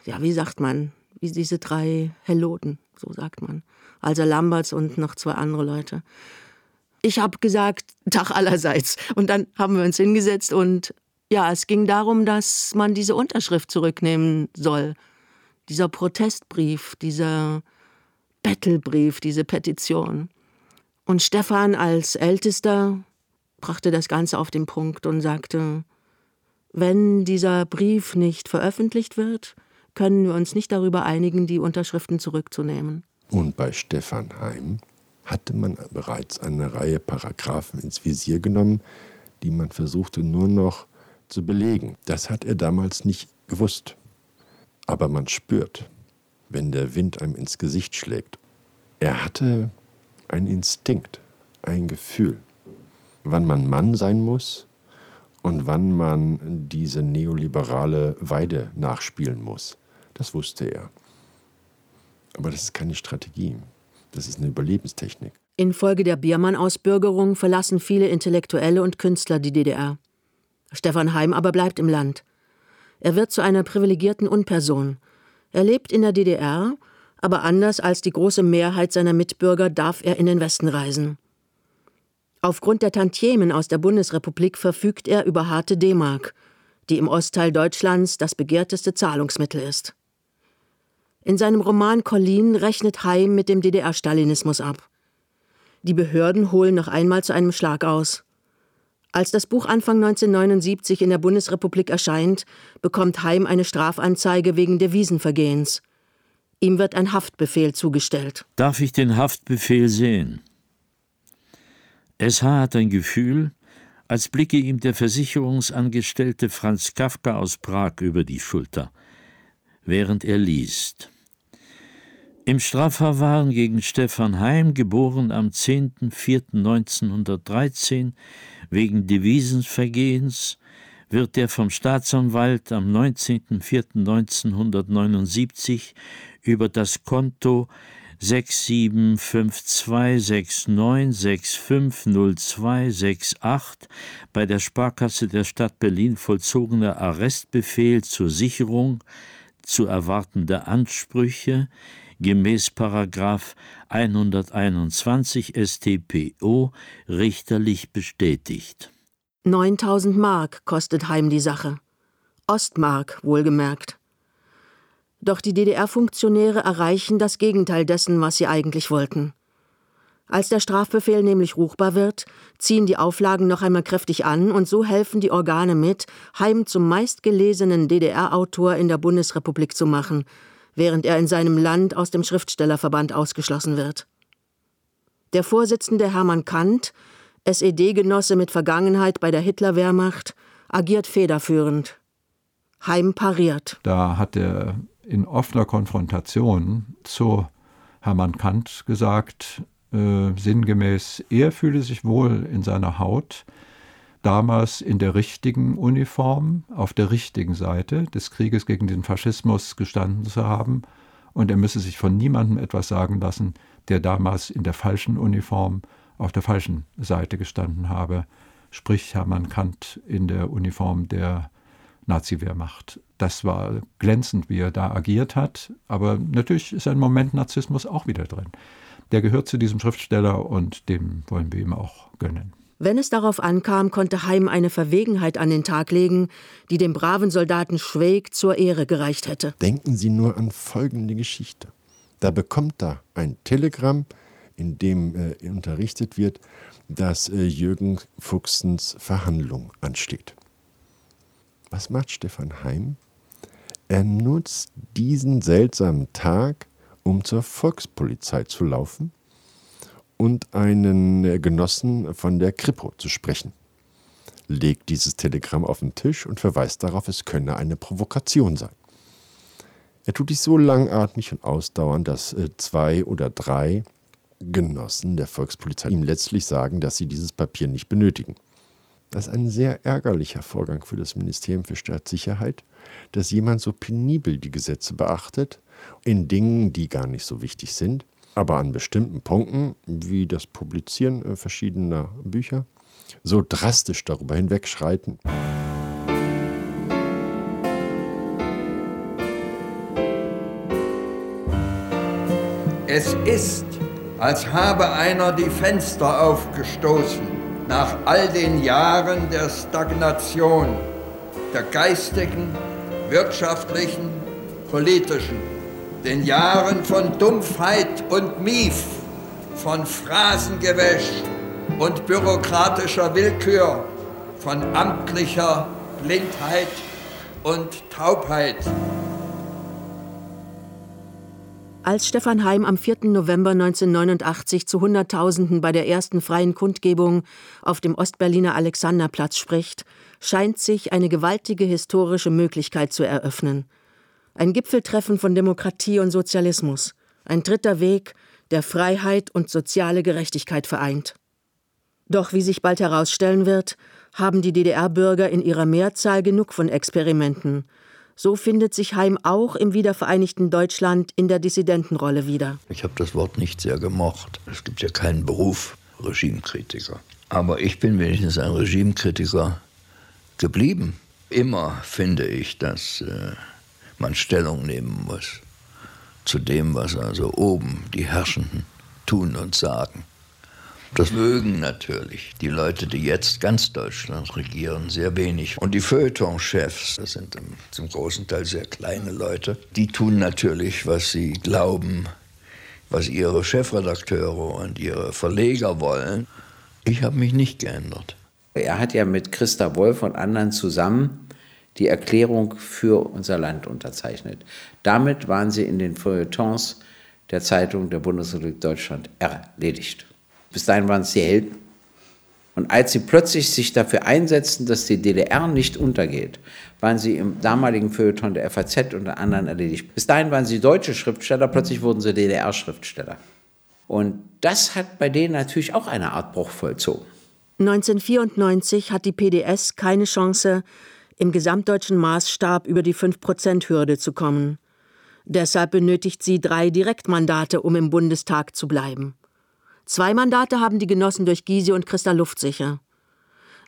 ja, wie sagt man, wie diese drei Heloten, so sagt man. Also Lamberts und noch zwei andere Leute ich habe gesagt, Tag allerseits. Und dann haben wir uns hingesetzt und ja, es ging darum, dass man diese Unterschrift zurücknehmen soll. Dieser Protestbrief, dieser Bettelbrief, diese Petition. Und Stefan als Ältester brachte das Ganze auf den Punkt und sagte, wenn dieser Brief nicht veröffentlicht wird, können wir uns nicht darüber einigen, die Unterschriften zurückzunehmen. Und bei Stefan Heim hatte man bereits eine Reihe Paragraphen ins Visier genommen, die man versuchte nur noch zu belegen. Das hat er damals nicht gewusst. Aber man spürt, wenn der Wind einem ins Gesicht schlägt. Er hatte einen Instinkt, ein Gefühl, wann man Mann sein muss und wann man diese neoliberale Weide nachspielen muss. Das wusste er. Aber das ist keine Strategie. Das ist eine Überlebenstechnik. Infolge der Biermann-Ausbürgerung verlassen viele Intellektuelle und Künstler die DDR. Stefan Heim aber bleibt im Land. Er wird zu einer privilegierten Unperson. Er lebt in der DDR, aber anders als die große Mehrheit seiner Mitbürger darf er in den Westen reisen. Aufgrund der Tantiemen aus der Bundesrepublik verfügt er über harte D-Mark, die im Ostteil Deutschlands das begehrteste Zahlungsmittel ist. In seinem Roman Colleen rechnet Heim mit dem DDR-Stalinismus ab. Die Behörden holen noch einmal zu einem Schlag aus. Als das Buch Anfang 1979 in der Bundesrepublik erscheint, bekommt Heim eine Strafanzeige wegen Devisenvergehens. Ihm wird ein Haftbefehl zugestellt. Darf ich den Haftbefehl sehen? SH hat ein Gefühl, als blicke ihm der Versicherungsangestellte Franz Kafka aus Prag über die Schulter, während er liest. Im Strafverfahren gegen Stefan Heim, geboren am 10.04.1913, wegen Devisenvergehens, wird der vom Staatsanwalt am 19.04.1979 über das Konto 675269650268 bei der Sparkasse der Stadt Berlin vollzogener Arrestbefehl zur Sicherung zu erwartende Ansprüche gemäß Paragraph 121 StPO richterlich bestätigt. 9000 Mark kostet Heim die Sache. Ostmark wohlgemerkt. Doch die DDR-Funktionäre erreichen das Gegenteil dessen, was sie eigentlich wollten. Als der Strafbefehl nämlich ruchbar wird, ziehen die Auflagen noch einmal kräftig an und so helfen die Organe mit, Heim zum meistgelesenen DDR-Autor in der Bundesrepublik zu machen, während er in seinem Land aus dem Schriftstellerverband ausgeschlossen wird. Der Vorsitzende Hermann Kant, SED-Genosse mit Vergangenheit bei der Hitlerwehrmacht, agiert federführend. Heim pariert. Da hat er in offener Konfrontation zu Hermann Kant gesagt, äh, sinngemäß, er fühle sich wohl in seiner Haut, damals in der richtigen Uniform, auf der richtigen Seite des Krieges gegen den Faschismus gestanden zu haben, und er müsse sich von niemandem etwas sagen lassen, der damals in der falschen Uniform auf der falschen Seite gestanden habe, sprich Hermann Kant in der Uniform der Nazi-Wehrmacht. Das war glänzend, wie er da agiert hat, aber natürlich ist ein Moment Narzissmus auch wieder drin. Der gehört zu diesem Schriftsteller und dem wollen wir ihm auch gönnen. Wenn es darauf ankam, konnte Heim eine Verwegenheit an den Tag legen, die dem braven Soldaten Schweig zur Ehre gereicht hätte. Denken Sie nur an folgende Geschichte. Da bekommt er ein Telegramm, in dem äh, unterrichtet wird, dass äh, Jürgen Fuchsens Verhandlung ansteht. Was macht Stefan Heim? Er nutzt diesen seltsamen Tag, um zur Volkspolizei zu laufen und einen äh, Genossen von der Kripo zu sprechen. Legt dieses Telegramm auf den Tisch und verweist darauf, es könne eine Provokation sein. Er tut dies so langatmig und ausdauernd, dass äh, zwei oder drei Genossen der Volkspolizei ihm letztlich sagen, dass sie dieses Papier nicht benötigen. Das ist ein sehr ärgerlicher Vorgang für das Ministerium für Staatssicherheit, dass jemand so penibel die Gesetze beachtet, in Dingen, die gar nicht so wichtig sind, aber an bestimmten Punkten, wie das Publizieren äh, verschiedener Bücher, so drastisch darüber hinwegschreiten. Es ist, als habe einer die Fenster aufgestoßen nach all den Jahren der Stagnation, der geistigen, wirtschaftlichen, politischen, den Jahren von Dumpfheit und Mief, von Phrasengewäsch und bürokratischer Willkür, von amtlicher Blindheit und Taubheit. Als Stefan Heim am 4. November 1989 zu Hunderttausenden bei der ersten freien Kundgebung auf dem Ostberliner Alexanderplatz spricht, scheint sich eine gewaltige historische Möglichkeit zu eröffnen. Ein Gipfeltreffen von Demokratie und Sozialismus, ein dritter Weg, der Freiheit und soziale Gerechtigkeit vereint. Doch wie sich bald herausstellen wird, haben die DDR-Bürger in ihrer Mehrzahl genug von Experimenten, so findet sich Heim auch im wiedervereinigten Deutschland in der Dissidentenrolle wieder. Ich habe das Wort nicht sehr gemocht. Es gibt ja keinen Beruf Regimekritiker. Aber ich bin wenigstens ein Regimekritiker geblieben. Immer finde ich, dass äh, man Stellung nehmen muss zu dem, was also oben die Herrschenden tun und sagen. Das mögen natürlich die Leute, die jetzt ganz Deutschland regieren, sehr wenig. Und die Feuilleton-Chefs, das sind zum großen Teil sehr kleine Leute, die tun natürlich, was sie glauben, was ihre Chefredakteure und ihre Verleger wollen. Ich habe mich nicht geändert. Er hat ja mit Christa Wolf und anderen zusammen die Erklärung für unser Land unterzeichnet. Damit waren sie in den Feuilletons der Zeitung der Bundesrepublik Deutschland erledigt. Bis dahin waren es die Helden. Und als sie plötzlich sich dafür einsetzten, dass die DDR nicht untergeht, waren sie im damaligen Feuilleton der FAZ unter anderem erledigt. Bis dahin waren sie deutsche Schriftsteller, plötzlich wurden sie DDR-Schriftsteller. Und das hat bei denen natürlich auch eine Art Bruch vollzogen. 1994 hat die PDS keine Chance, im gesamtdeutschen Maßstab über die 5-Prozent-Hürde zu kommen. Deshalb benötigt sie drei Direktmandate, um im Bundestag zu bleiben. Zwei Mandate haben die Genossen durch Gysi und Christa Luftsicher.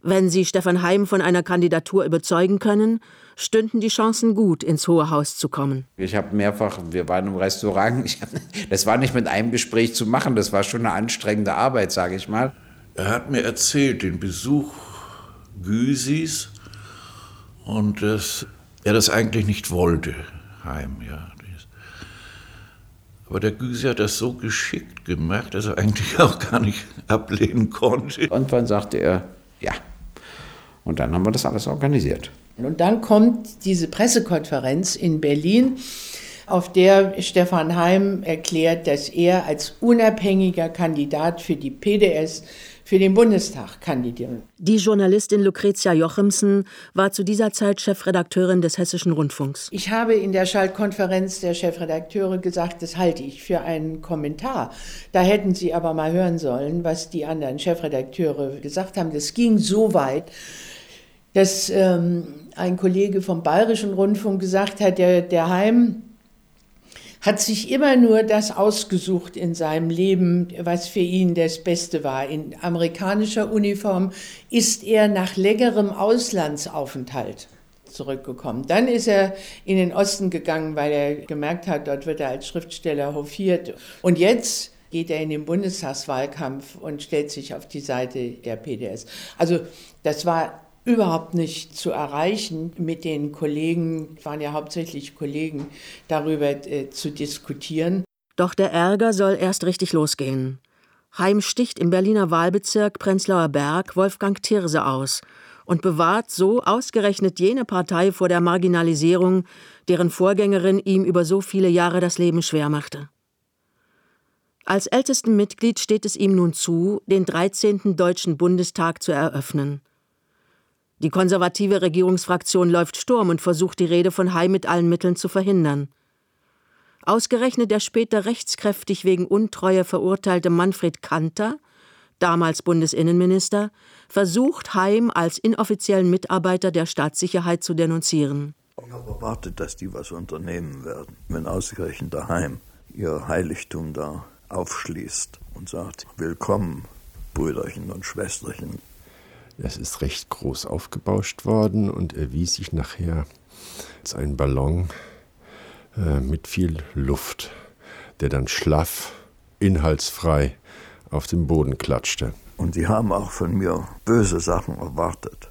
Wenn sie Stefan Heim von einer Kandidatur überzeugen können, stünden die Chancen gut, ins Hohe Haus zu kommen. Ich habe mehrfach, wir waren im Restaurant, hab, das war nicht mit einem Gespräch zu machen, das war schon eine anstrengende Arbeit, sage ich mal. Er hat mir erzählt, den Besuch Gysis und dass er das eigentlich nicht wollte, Heim, ja. Aber der Gysi hat das so geschickt gemacht, dass er eigentlich auch gar nicht ablehnen konnte. Irgendwann sagte er, ja. Und dann haben wir das alles organisiert. Und dann kommt diese Pressekonferenz in Berlin, auf der Stefan Heim erklärt, dass er als unabhängiger Kandidat für die PDS für den Bundestag kandidieren. Die Journalistin Lucretia Jochimsen war zu dieser Zeit Chefredakteurin des Hessischen Rundfunks. Ich habe in der Schaltkonferenz der Chefredakteure gesagt, das halte ich für einen Kommentar. Da hätten Sie aber mal hören sollen, was die anderen Chefredakteure gesagt haben. Das ging so weit, dass ähm, ein Kollege vom Bayerischen Rundfunk gesagt hat, der, der Heim hat sich immer nur das ausgesucht in seinem Leben, was für ihn das Beste war. In amerikanischer Uniform ist er nach längerem Auslandsaufenthalt zurückgekommen. Dann ist er in den Osten gegangen, weil er gemerkt hat, dort wird er als Schriftsteller hofiert. Und jetzt geht er in den Bundestagswahlkampf und stellt sich auf die Seite der PDS. Also das war überhaupt nicht zu erreichen, mit den Kollegen, waren ja hauptsächlich Kollegen, darüber äh, zu diskutieren. Doch der Ärger soll erst richtig losgehen. Heim sticht im Berliner Wahlbezirk Prenzlauer Berg Wolfgang Thirse aus und bewahrt so ausgerechnet jene Partei vor der Marginalisierung, deren Vorgängerin ihm über so viele Jahre das Leben schwer machte. Als ältestem Mitglied steht es ihm nun zu, den 13. Deutschen Bundestag zu eröffnen. Die konservative Regierungsfraktion läuft Sturm und versucht die Rede von Hai mit allen Mitteln zu verhindern. Ausgerechnet der später rechtskräftig wegen Untreue verurteilte Manfred Kanter, damals Bundesinnenminister, versucht Heim als inoffiziellen Mitarbeiter der Staatssicherheit zu denunzieren. Ich habe erwartet, dass die was unternehmen werden, wenn ausgerechnet daheim ihr Heiligtum da aufschließt und sagt, willkommen, Brüderchen und Schwesterchen. Es ist recht groß aufgebauscht worden und erwies sich nachher als ein Ballon äh, mit viel Luft, der dann schlaff, inhaltsfrei auf den Boden klatschte. Und sie haben auch von mir böse Sachen erwartet.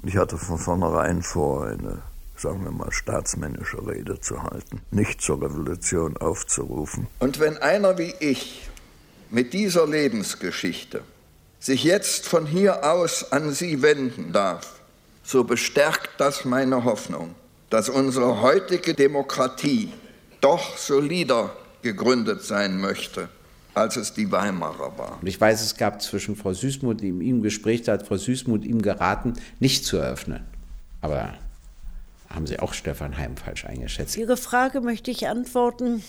Und ich hatte von vornherein vor, eine, sagen wir mal, staatsmännische Rede zu halten, nicht zur Revolution aufzurufen. Und wenn einer wie ich mit dieser Lebensgeschichte sich jetzt von hier aus an Sie wenden darf, so bestärkt das meine Hoffnung, dass unsere heutige Demokratie doch solider gegründet sein möchte, als es die Weimarer war. Und ich weiß, es gab zwischen Frau Süßmuth, die in ihm Gespräch, da hat Frau Süßmuth ihm geraten, nicht zu eröffnen. Aber haben Sie auch Stefan Heim falsch eingeschätzt? Ihre Frage möchte ich antworten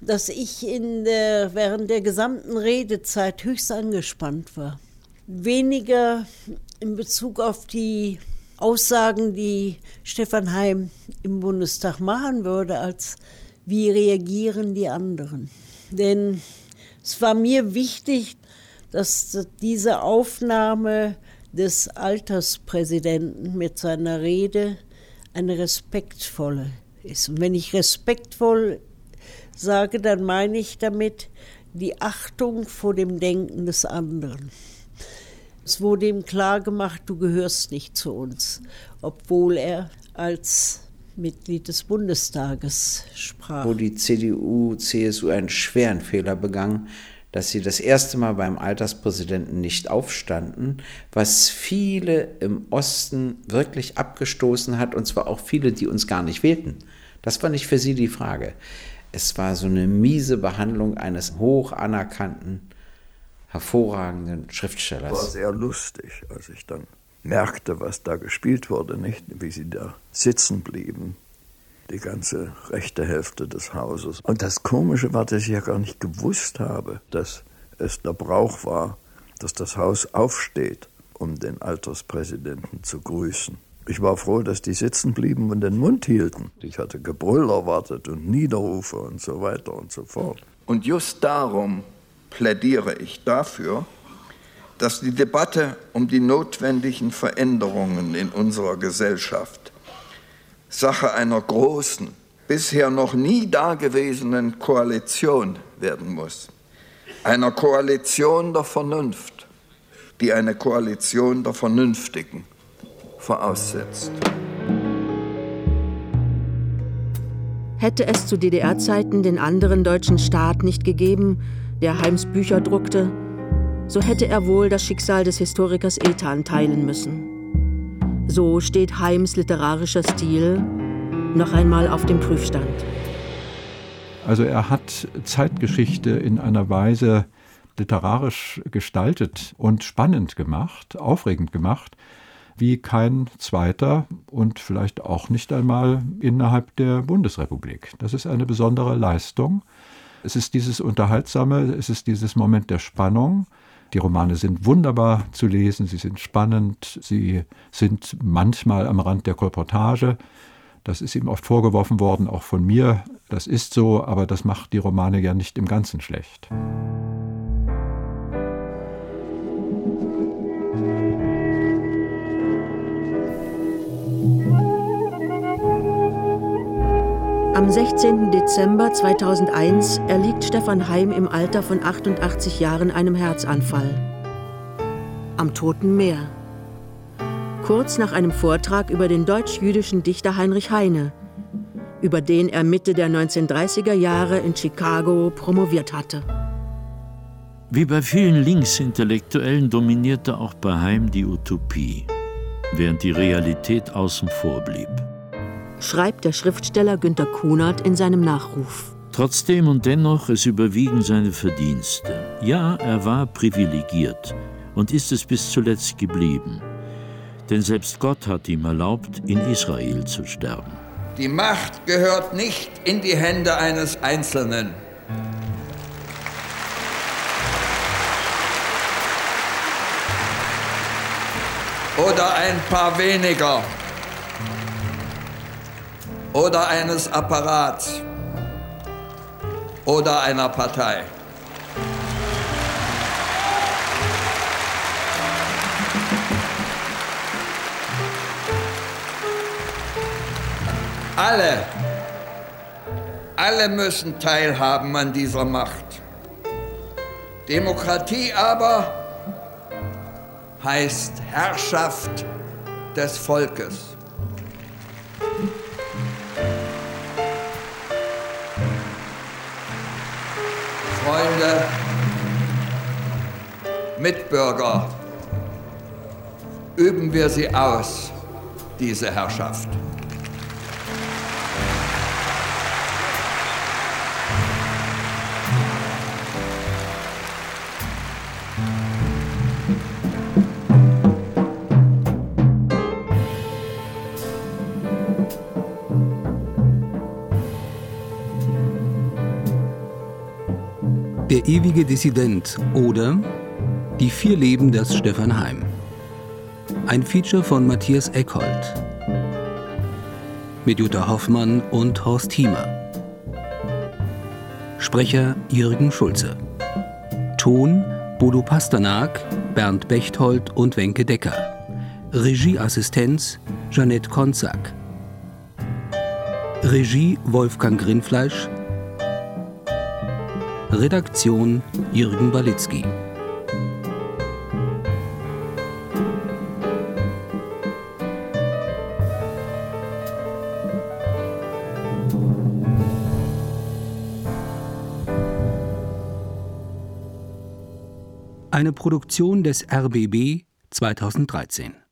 dass ich in der, während der gesamten Redezeit höchst angespannt war. Weniger in Bezug auf die Aussagen, die Stefan Heim im Bundestag machen würde, als wie reagieren die anderen. Denn es war mir wichtig, dass diese Aufnahme des Alterspräsidenten mit seiner Rede eine respektvolle ist. Und wenn ich respektvoll sage, dann meine ich damit die Achtung vor dem Denken des anderen. Es wurde ihm klar gemacht, du gehörst nicht zu uns, obwohl er als Mitglied des Bundestages sprach. Wo die CDU, CSU einen schweren Fehler begangen, dass sie das erste Mal beim Alterspräsidenten nicht aufstanden, was viele im Osten wirklich abgestoßen hat, und zwar auch viele, die uns gar nicht wählten. Das war nicht für sie die Frage. Es war so eine miese Behandlung eines hoch anerkannten hervorragenden Schriftstellers. War sehr lustig, als ich dann merkte, was da gespielt wurde, nicht, wie sie da sitzen blieben, die ganze rechte Hälfte des Hauses. Und das Komische war, dass ich ja gar nicht gewusst habe, dass es der Brauch war, dass das Haus aufsteht, um den Alterspräsidenten zu grüßen. Ich war froh, dass die sitzen blieben und den Mund hielten. Ich hatte Gebrüll erwartet und Niederrufe und so weiter und so fort. Und just darum plädiere ich dafür, dass die Debatte um die notwendigen Veränderungen in unserer Gesellschaft Sache einer großen, bisher noch nie dagewesenen Koalition werden muss. Einer Koalition der Vernunft, die eine Koalition der Vernünftigen voraussetzt. Hätte es zu DDR-Zeiten den anderen deutschen Staat nicht gegeben, der Heims Bücher druckte, so hätte er wohl das Schicksal des Historikers Ethan teilen müssen. So steht Heims literarischer Stil noch einmal auf dem Prüfstand. Also er hat Zeitgeschichte in einer Weise literarisch gestaltet und spannend gemacht, aufregend gemacht, wie kein zweiter und vielleicht auch nicht einmal innerhalb der Bundesrepublik. Das ist eine besondere Leistung. Es ist dieses Unterhaltsame, es ist dieses Moment der Spannung. Die Romane sind wunderbar zu lesen, sie sind spannend, sie sind manchmal am Rand der Kolportage. Das ist ihm oft vorgeworfen worden, auch von mir. Das ist so, aber das macht die Romane ja nicht im Ganzen schlecht. Am 16. Dezember 2001 erliegt Stefan Heim im Alter von 88 Jahren einem Herzanfall. Am Toten Meer. Kurz nach einem Vortrag über den deutsch-jüdischen Dichter Heinrich Heine, über den er Mitte der 1930er Jahre in Chicago promoviert hatte. Wie bei vielen Linksintellektuellen dominierte auch bei Heim die Utopie, während die Realität außen vor blieb schreibt der Schriftsteller Günter Kunert in seinem Nachruf. Trotzdem und dennoch, es überwiegen seine Verdienste. Ja, er war privilegiert und ist es bis zuletzt geblieben. Denn selbst Gott hat ihm erlaubt, in Israel zu sterben. Die Macht gehört nicht in die Hände eines Einzelnen. Oder ein paar weniger oder eines Apparats oder einer Partei. Alle, alle müssen teilhaben an dieser Macht. Demokratie aber heißt Herrschaft des Volkes. Freunde, Mitbürger, üben wir sie aus, diese Herrschaft. Ewige Dissident oder Die vier Leben des Stefan Heim. Ein Feature von Matthias Eckhold. Mit Jutta Hoffmann und Horst Hiemer. Sprecher Jürgen Schulze. Ton Bodo Pasternak, Bernd Bechtold und Wenke Decker. Regieassistenz Janette Konzak. Regie Wolfgang Grinfleisch, Redaktion Jürgen Balitzky. Eine Produktion des RBB 2013.